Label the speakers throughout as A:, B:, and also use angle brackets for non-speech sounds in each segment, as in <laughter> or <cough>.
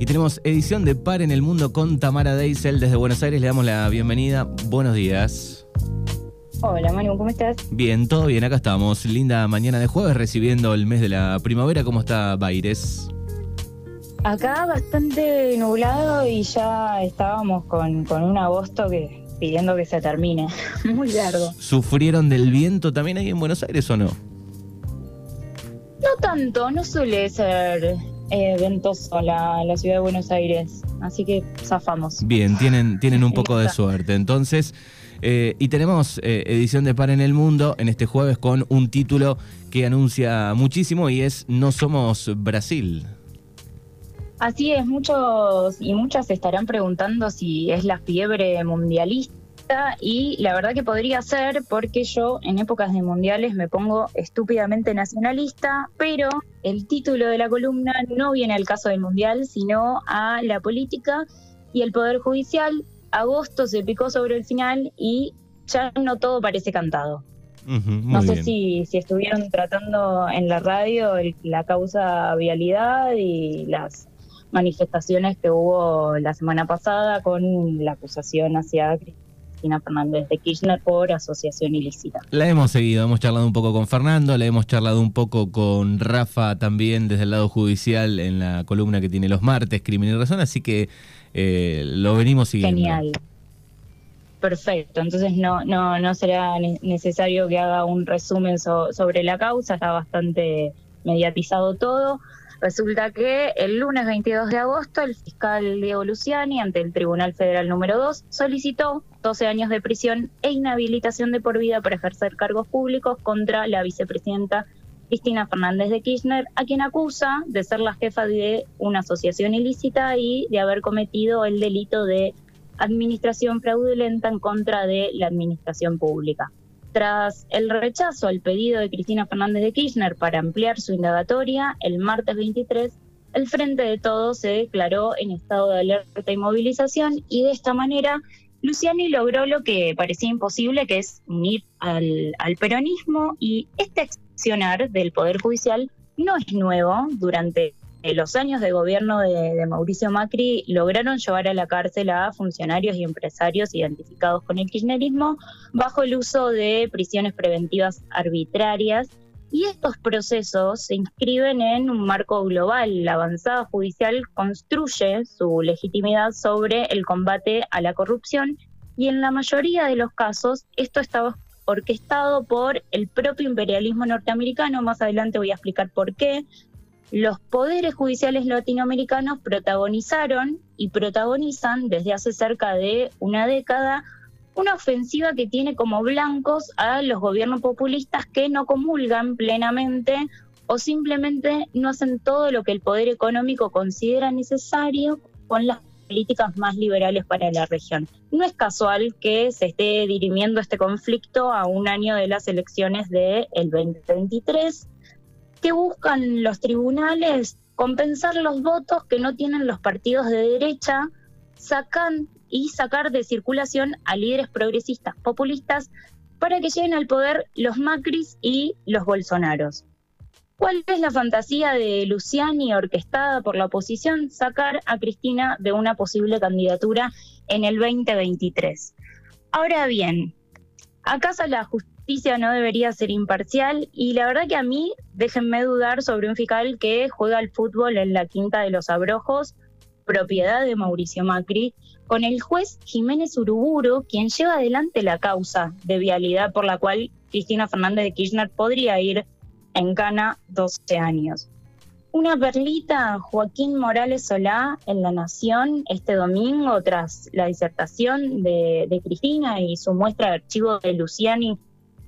A: Y tenemos edición de Par en el Mundo con Tamara Deisel desde Buenos Aires. Le damos la bienvenida. Buenos días.
B: Hola Manu, ¿cómo estás?
A: Bien, todo bien, acá estamos. Linda mañana de jueves recibiendo el mes de la primavera. ¿Cómo está Baires?
B: Acá bastante nublado y ya estábamos con, con un agosto que pidiendo que se termine. <laughs> Muy largo.
A: ¿Sufrieron del viento también ahí en Buenos Aires o no?
B: No tanto, no suele ser eh, ventoso la, la ciudad de Buenos Aires, así que zafamos.
A: Bien, tienen, tienen un poco de suerte. Entonces, eh, y tenemos eh, edición de Par en el Mundo en este jueves con un título que anuncia muchísimo y es No somos Brasil.
B: Así es, muchos y muchas se estarán preguntando si es la fiebre mundialista y la verdad que podría ser porque yo en épocas de mundiales me pongo estúpidamente nacionalista, pero el título de la columna no viene al caso del mundial, sino a la política y el poder judicial. Agosto se picó sobre el final y ya no todo parece cantado. no sé si, si estuvieron tratando en la radio la causa vialidad y las manifestaciones que hubo la semana pasada con la acusación hacia Cristina Fernández de Kirchner por asociación ilícita.
A: La hemos seguido, hemos charlado un poco con Fernando, la hemos charlado un poco con Rafa también desde el lado judicial en la columna que tiene los martes, Crimen y Razón, así que eh, lo venimos siguiendo.
B: Genial. Perfecto, entonces no, no, no será necesario que haga un resumen sobre la causa, está bastante mediatizado todo. Resulta que el lunes 22 de agosto el fiscal Diego Luciani ante el Tribunal Federal número 2 solicitó 12 años de prisión e inhabilitación de por vida para ejercer cargos públicos contra la vicepresidenta Cristina Fernández de Kirchner, a quien acusa de ser la jefa de una asociación ilícita y de haber cometido el delito de administración fraudulenta en contra de la administración pública. Tras el rechazo al pedido de Cristina Fernández de Kirchner para ampliar su indagatoria, el martes 23, el Frente de Todos se declaró en estado de alerta y movilización y de esta manera Luciani logró lo que parecía imposible, que es unir al, al peronismo y este accionar del Poder Judicial no es nuevo. Durante los años de gobierno de, Mauricio Macri lograron llevar a la cárcel a funcionarios y empresarios identificados con el kirchnerismo bajo el uso de prisiones preventivas arbitrarias. Y estos procesos se inscriben en un marco global. La avanzada judicial construye su legitimidad sobre el combate a la corrupción y en la mayoría de los casos esto estaba orquestado por el propio imperialismo norteamericano. Más adelante voy a explicar por qué, los poderes judiciales latinoamericanos protagonizaron y protagonizan desde hace cerca de una década una ofensiva que tiene como blancos a los gobiernos populistas que no comulgan plenamente o simplemente no hacen todo lo que el poder económico considera necesario con las políticas más liberales para la región. No es casual que se esté dirimiendo este conflicto a un año de las elecciones del 2023 ¿Qué buscan los tribunales? Compensar los votos que no tienen los partidos de derecha, sacan y sacar de circulación a líderes progresistas populistas para que lleguen al poder los Macris y los Bolsonaros. ¿Cuál es la fantasía de Luciani orquestada por la oposición? Sacar a Cristina de una posible candidatura en el 2023. Ahora bien, ¿acaso la justicia no debería ser imparcial y la verdad que a mí déjenme dudar sobre un fiscal que juega al fútbol en la Quinta de los Abrojos, propiedad de Mauricio Macri, con el juez Jiménez Uruburu, quien lleva adelante la causa de vialidad por la cual Cristina Fernández de Kirchner podría ir en cana 12 años. Una perlita, Joaquín Morales Solá en La Nación este domingo tras la disertación de, de Cristina y su muestra de archivo de Luciani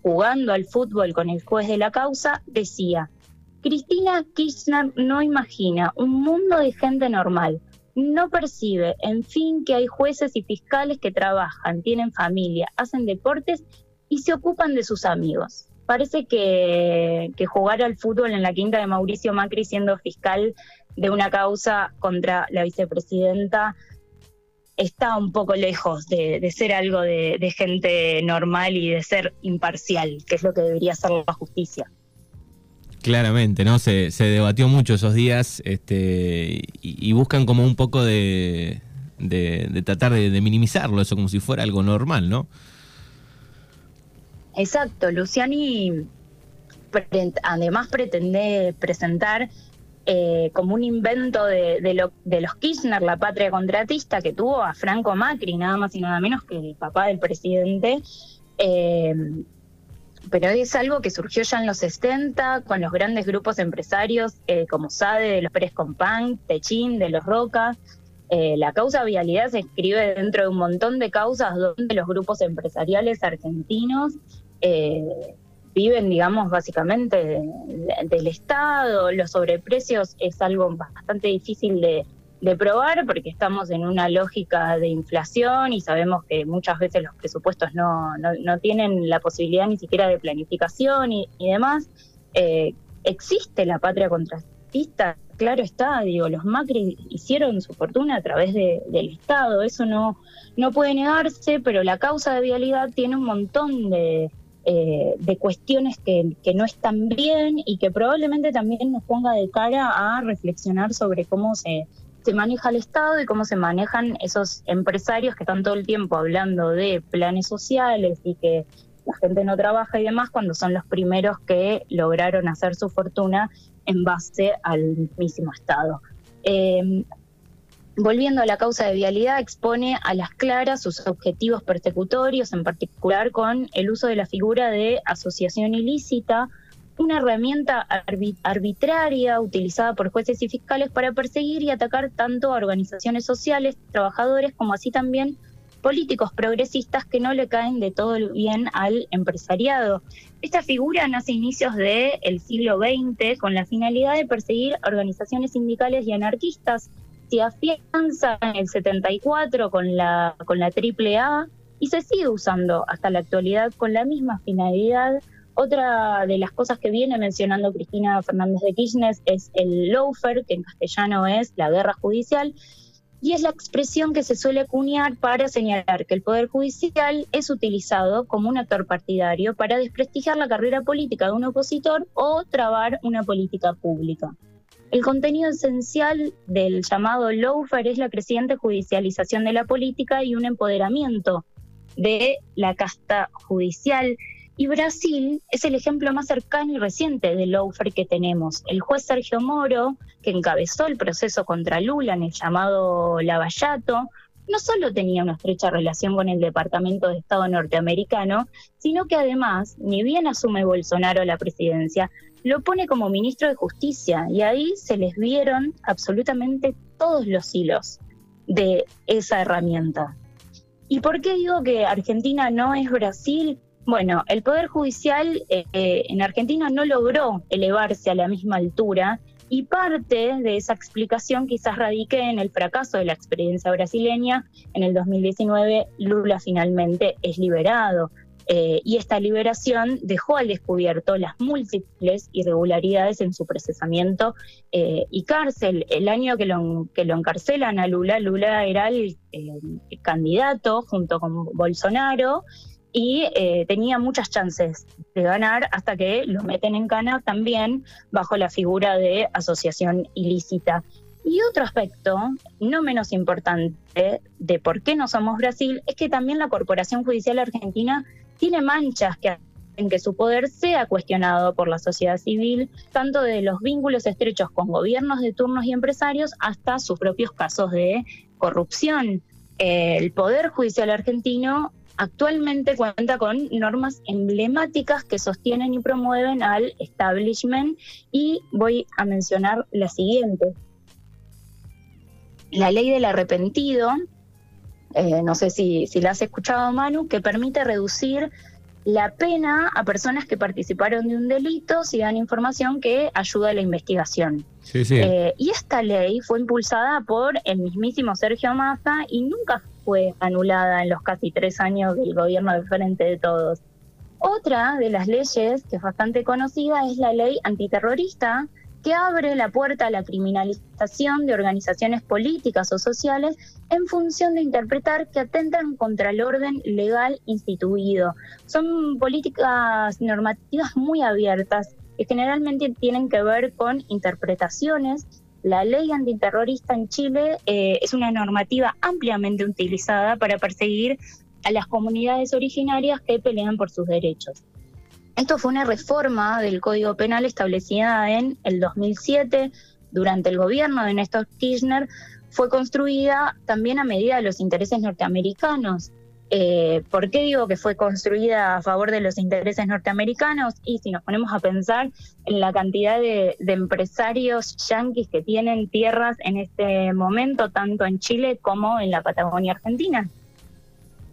B: jugando al fútbol con el juez de la causa, decía, Cristina Kirchner no imagina un mundo de gente normal, no percibe, en fin, que hay jueces y fiscales que trabajan, tienen familia, hacen deportes y se ocupan de sus amigos. Parece que, que jugar al fútbol en la quinta de Mauricio Macri siendo fiscal de una causa contra la vicepresidenta está un poco lejos de, ser algo de, gente normal y de ser imparcial, que es lo que debería ser la justicia.
A: Claramente, ¿no? Se, debatió mucho esos días este, y, buscan como un poco de, de, tratar de, de, minimizarlo, eso como si fuera algo normal, ¿no?
B: Exacto, Luciani además pretende presentar eh, como un invento de, de, los Kirchner, la patria contratista, que tuvo a Franco Macri, nada más y nada menos que el papá del presidente. Eh, pero es algo que surgió ya en los 60 con los grandes grupos empresarios eh, como SADE, de los Pérez Compán, Techín, de los Roca. la causa vialidad se escribe dentro de un montón de causas donde los grupos empresariales argentinos viven, digamos, básicamente del Estado. Los sobreprecios es algo bastante difícil de, probar porque estamos en una lógica de inflación y sabemos que muchas veces los presupuestos no, no, tienen la posibilidad ni siquiera de planificación y, demás. Eh, existe la patria contratista, claro está, digo, los Macri hicieron su fortuna a través del Estado, eso no, no puede negarse, pero la causa de vialidad tiene un montón de, eh, de cuestiones que, no están bien y que probablemente también nos ponga de cara a reflexionar sobre cómo se, se maneja el Estado y cómo se manejan esos empresarios que están todo el tiempo hablando de planes sociales y que la gente no trabaja y demás cuando son los primeros que lograron hacer su fortuna en base al mismísimo Estado. Eh, Volviendo a la causa de vialidad, expone a las claras sus objetivos persecutorios, en particular con el uso de la figura de asociación ilícita, una herramienta arbitraria utilizada por jueces y fiscales para perseguir y atacar tanto a organizaciones sociales, trabajadores, como así también políticos progresistas que no le caen de todo el bien al empresariado. Esta figura nace a inicios del siglo XX con la finalidad de perseguir organizaciones sindicales y anarquistas se afianza en el 74 con la, con la AAA y se sigue usando hasta la actualidad con la misma finalidad. Otra de las cosas que viene mencionando Cristina Fernández de Kirchner es el lawfare, que en castellano es la guerra judicial, y es la expresión que se suele cuñar para señalar que el Poder Judicial es utilizado como un actor partidario para desprestigiar la carrera política de un opositor o trabar una política pública. El contenido esencial del llamado lawfare es la creciente judicialización de la política y un empoderamiento de la casta judicial. Y Brasil es el ejemplo más cercano y reciente del lawfare que tenemos. El juez Sergio Moro, que encabezó el proceso contra Lula en el llamado Lavallato, no solo tenía una estrecha relación con el Departamento de Estado norteamericano, sino que además, ni bien asume Bolsonaro la presidencia, lo pone como ministro de Justicia y ahí se les vieron absolutamente todos los hilos de esa herramienta. ¿Y por qué digo que Argentina no es Brasil? Bueno, el Poder Judicial eh, eh, en Argentina no logró elevarse a la misma altura y parte de esa explicación quizás radique en el fracaso de la experiencia brasileña. En el 2019 Lula finalmente es liberado. Eh, y esta liberación dejó al descubierto las múltiples irregularidades en su procesamiento y cárcel. El año que lo, que lo encarcelan a Lula, Lula era el, candidato junto con Bolsonaro y eh, tenía muchas chances de ganar hasta que lo meten en cana también bajo la figura de asociación ilícita. Y otro aspecto, no menos importante, de por qué no somos Brasil, es que también la Corporación Judicial Argentina tiene manchas que en que su poder sea cuestionado por la sociedad civil, tanto de los vínculos estrechos con gobiernos de turnos y empresarios hasta sus propios casos de corrupción. El Poder Judicial argentino actualmente cuenta con normas emblemáticas que sostienen y promueven al establishment y voy a mencionar la siguiente. La ley del arrepentido, eh, no sé si, si la has escuchado Manu, que permite reducir la pena a personas que participaron de un delito si dan información que ayuda a la investigación. Eh, y esta ley fue impulsada por el mismísimo Sergio Massa y nunca fue anulada en los casi tres años del gobierno de Frente de Todos. Otra de las leyes que es bastante conocida es la ley antiterrorista, que abre la puerta a la criminalización de organizaciones políticas o sociales en función de interpretar que atentan contra el orden legal instituido. Son políticas normativas muy abiertas que generalmente tienen que ver con interpretaciones. La ley antiterrorista en Chile eh, es una normativa ampliamente utilizada para perseguir a las comunidades originarias que pelean por sus derechos. Esto fue una reforma del Código Penal establecida en el 2007 durante el gobierno de Néstor Kirchner. Fue construida también a medida de los intereses norteamericanos. Eh, ¿Por qué digo que fue construida a favor de los intereses norteamericanos? Y si nos ponemos a pensar en la cantidad de, empresarios yanquis que tienen tierras en este momento, tanto en Chile como en la Patagonia Argentina.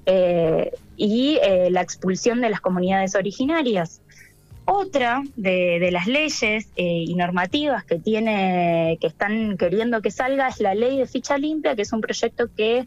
B: Eh, y eh, la expulsión de las comunidades originarias. Otra de, las leyes y normativas que tiene, que están queriendo que salga es la ley de ficha limpia, que es un proyecto que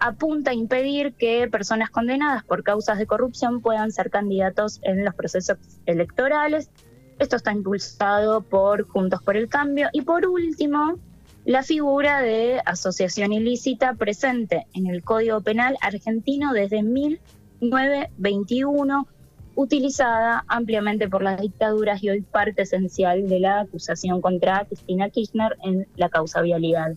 B: apunta a impedir que personas condenadas por causas de corrupción puedan ser candidatos en los procesos electorales. Esto está impulsado por Juntos por el Cambio. Y por último, la figura de asociación ilícita presente en el Código Penal argentino desde 1921, utilizada ampliamente por las dictaduras y hoy parte esencial de la acusación contra Cristina Kirchner en la causa vialidad.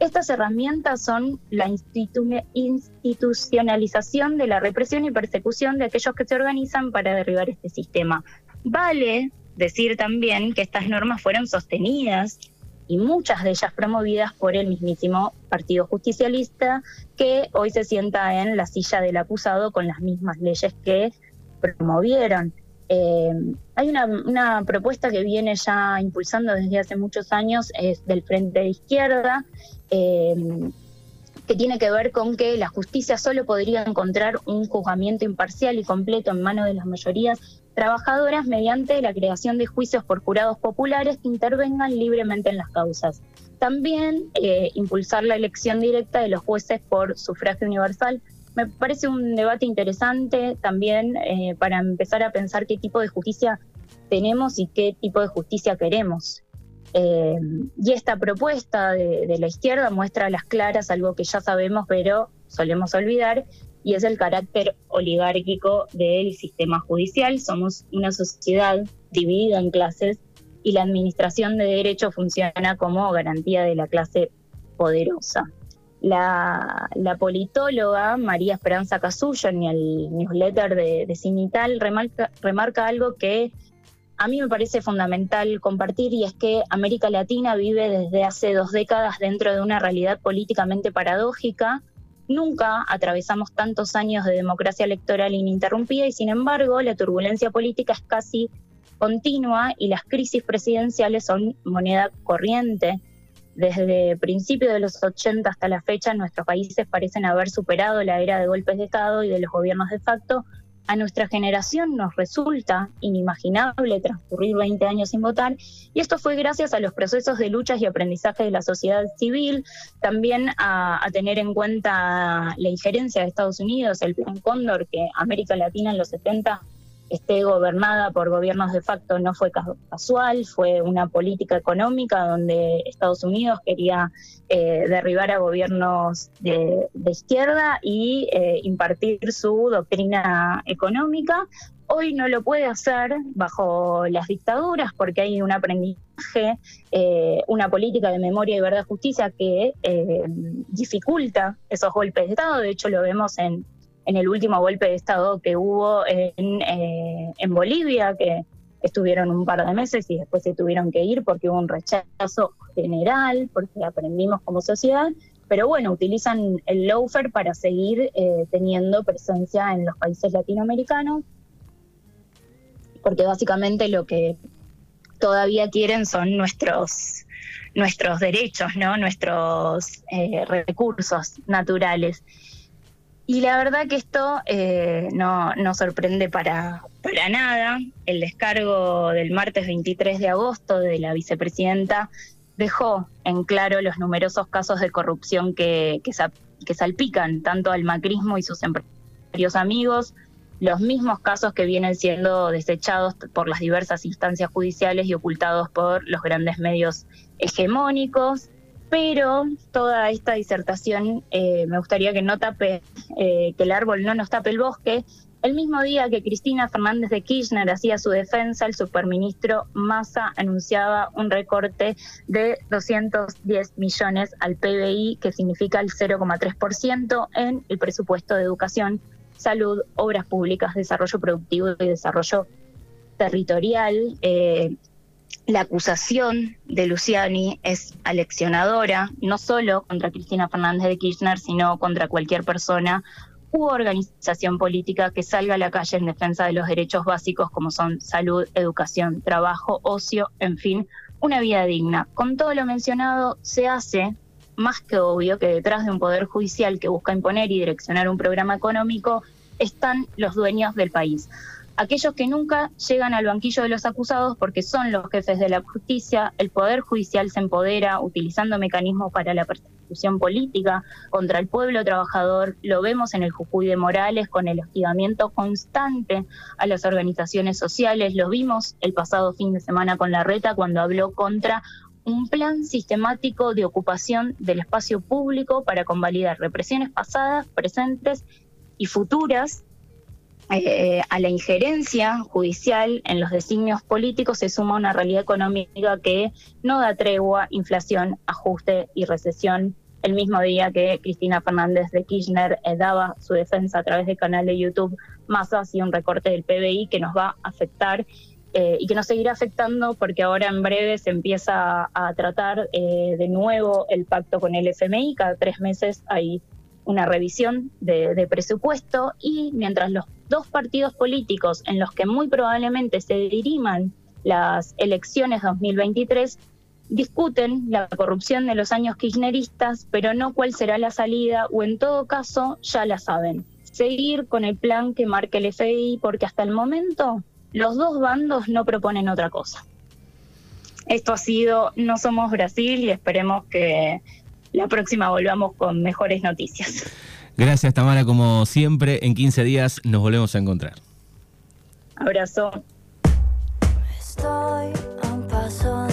B: Estas herramientas son la institucionalización de la represión y persecución de aquellos que se organizan para derribar este sistema. Vale decir también que estas normas fueron sostenidas y muchas de ellas promovidas por el mismísimo Partido Justicialista, que hoy se sienta en la silla del acusado con las mismas leyes que promovieron. Eh, hay una, propuesta que viene ya impulsando desde hace muchos años, es del Frente de Izquierda, eh, que tiene que ver con que la justicia solo podría encontrar un juzgamiento imparcial y completo en manos de las mayorías trabajadoras mediante la creación de juicios por jurados populares que intervengan libremente en las causas. También eh, impulsar la elección directa de los jueces por sufragio universal me parece un debate interesante también eh, para empezar a pensar qué tipo de justicia tenemos y qué tipo de justicia queremos. Eh, y esta propuesta de, la izquierda muestra a las claras algo que ya sabemos, pero solemos olvidar, y es el carácter oligárquico del sistema judicial. Somos una sociedad dividida en clases y la administración de derecho funciona como garantía de la clase poderosa. La, politóloga María Esperanza Casullo en el newsletter de, de Cinital remarca, remarca algo que a mí me parece fundamental compartir y es que América Latina vive desde hace dos décadas dentro de una realidad políticamente paradójica. Nunca atravesamos tantos años de democracia electoral ininterrumpida y sin embargo la turbulencia política es casi continua y las crisis presidenciales son moneda corriente desde principios de los 80 hasta la fecha, nuestros países parecen haber superado la era de golpes de Estado y de los gobiernos de facto. A nuestra generación nos resulta inimaginable transcurrir 20 años sin votar y esto fue gracias a los procesos de luchas y aprendizaje de la sociedad civil, también a, a tener en cuenta la injerencia de Estados Unidos, el plan Cóndor que América Latina en los 70 esté gobernada por gobiernos de facto no fue casual, fue una política económica donde Estados Unidos quería eh, derribar a gobiernos de, izquierda y eh, impartir su doctrina económica. Hoy no lo puede hacer bajo las dictaduras porque hay un aprendizaje, eh, una política de memoria y verdad justicia que dificulta esos golpes de Estado. De hecho, lo vemos en, en el último golpe de Estado que hubo en, eh, en Bolivia, que estuvieron un par de meses y después se tuvieron que ir porque hubo un rechazo general, porque aprendimos como sociedad, pero bueno, utilizan el loafer para seguir eh, teniendo presencia en los países latinoamericanos, porque básicamente lo que todavía quieren son nuestros nuestros derechos, ¿no? nuestros eh, recursos naturales. Y la verdad que esto eh, no, sorprende para, para nada. El descargo del martes 23 de agosto de la vicepresidenta dejó en claro los numerosos casos de corrupción que, que, salpican tanto al macrismo y sus empresarios amigos, los mismos casos que vienen siendo desechados por las diversas instancias judiciales y ocultados por los grandes medios hegemónicos pero toda esta disertación eh, me gustaría que no tape, eh, que el árbol no nos tape el bosque. El mismo día que Cristina Fernández de Kirchner hacía su defensa, el superministro Massa anunciaba un recorte de 210 millones al PBI, que significa el 0,3% en el presupuesto de educación, salud, obras públicas, desarrollo productivo y desarrollo territorial. Eh, la acusación de Luciani es aleccionadora, no solo contra Cristina Fernández de Kirchner, sino contra cualquier persona u organización política que salga a la calle en defensa de los derechos básicos como son salud, educación, trabajo, ocio, en fin, una vida digna. Con todo lo mencionado, se hace más que obvio que detrás de un poder judicial que busca imponer y direccionar un programa económico están los dueños del país aquellos que nunca llegan al banquillo de los acusados porque son los jefes de la justicia, el Poder Judicial se empodera utilizando mecanismos para la persecución política contra el pueblo trabajador, lo vemos en el Jujuy de Morales con el hostigamiento constante a las organizaciones sociales, lo vimos el pasado fin de semana con la reta cuando habló contra un plan sistemático de ocupación del espacio público para convalidar represiones pasadas, presentes y futuras eh, a la injerencia judicial en los designios políticos se suma una realidad económica que no da tregua, inflación, ajuste y recesión. El mismo día que Cristina Fernández de Kirchner eh, daba su defensa a través del canal de YouTube, más así un recorte del PBI que nos va a afectar eh, y que nos seguirá afectando porque ahora en breve se empieza a, tratar de nuevo el pacto con el FMI. Cada tres meses hay una revisión de, presupuesto y mientras los dos partidos políticos en los que muy probablemente se diriman las elecciones 2023 discuten la corrupción de los años kirchneristas, pero no cuál será la salida o en todo caso ya la saben. Seguir con el plan que marque el FDI porque hasta el momento los dos bandos no proponen otra cosa. Esto ha sido No Somos Brasil y esperemos que la próxima volvamos con mejores noticias.
A: Gracias, Tamara, como siempre. En 15 días nos volvemos a encontrar.
B: Abrazo. Estoy a un paso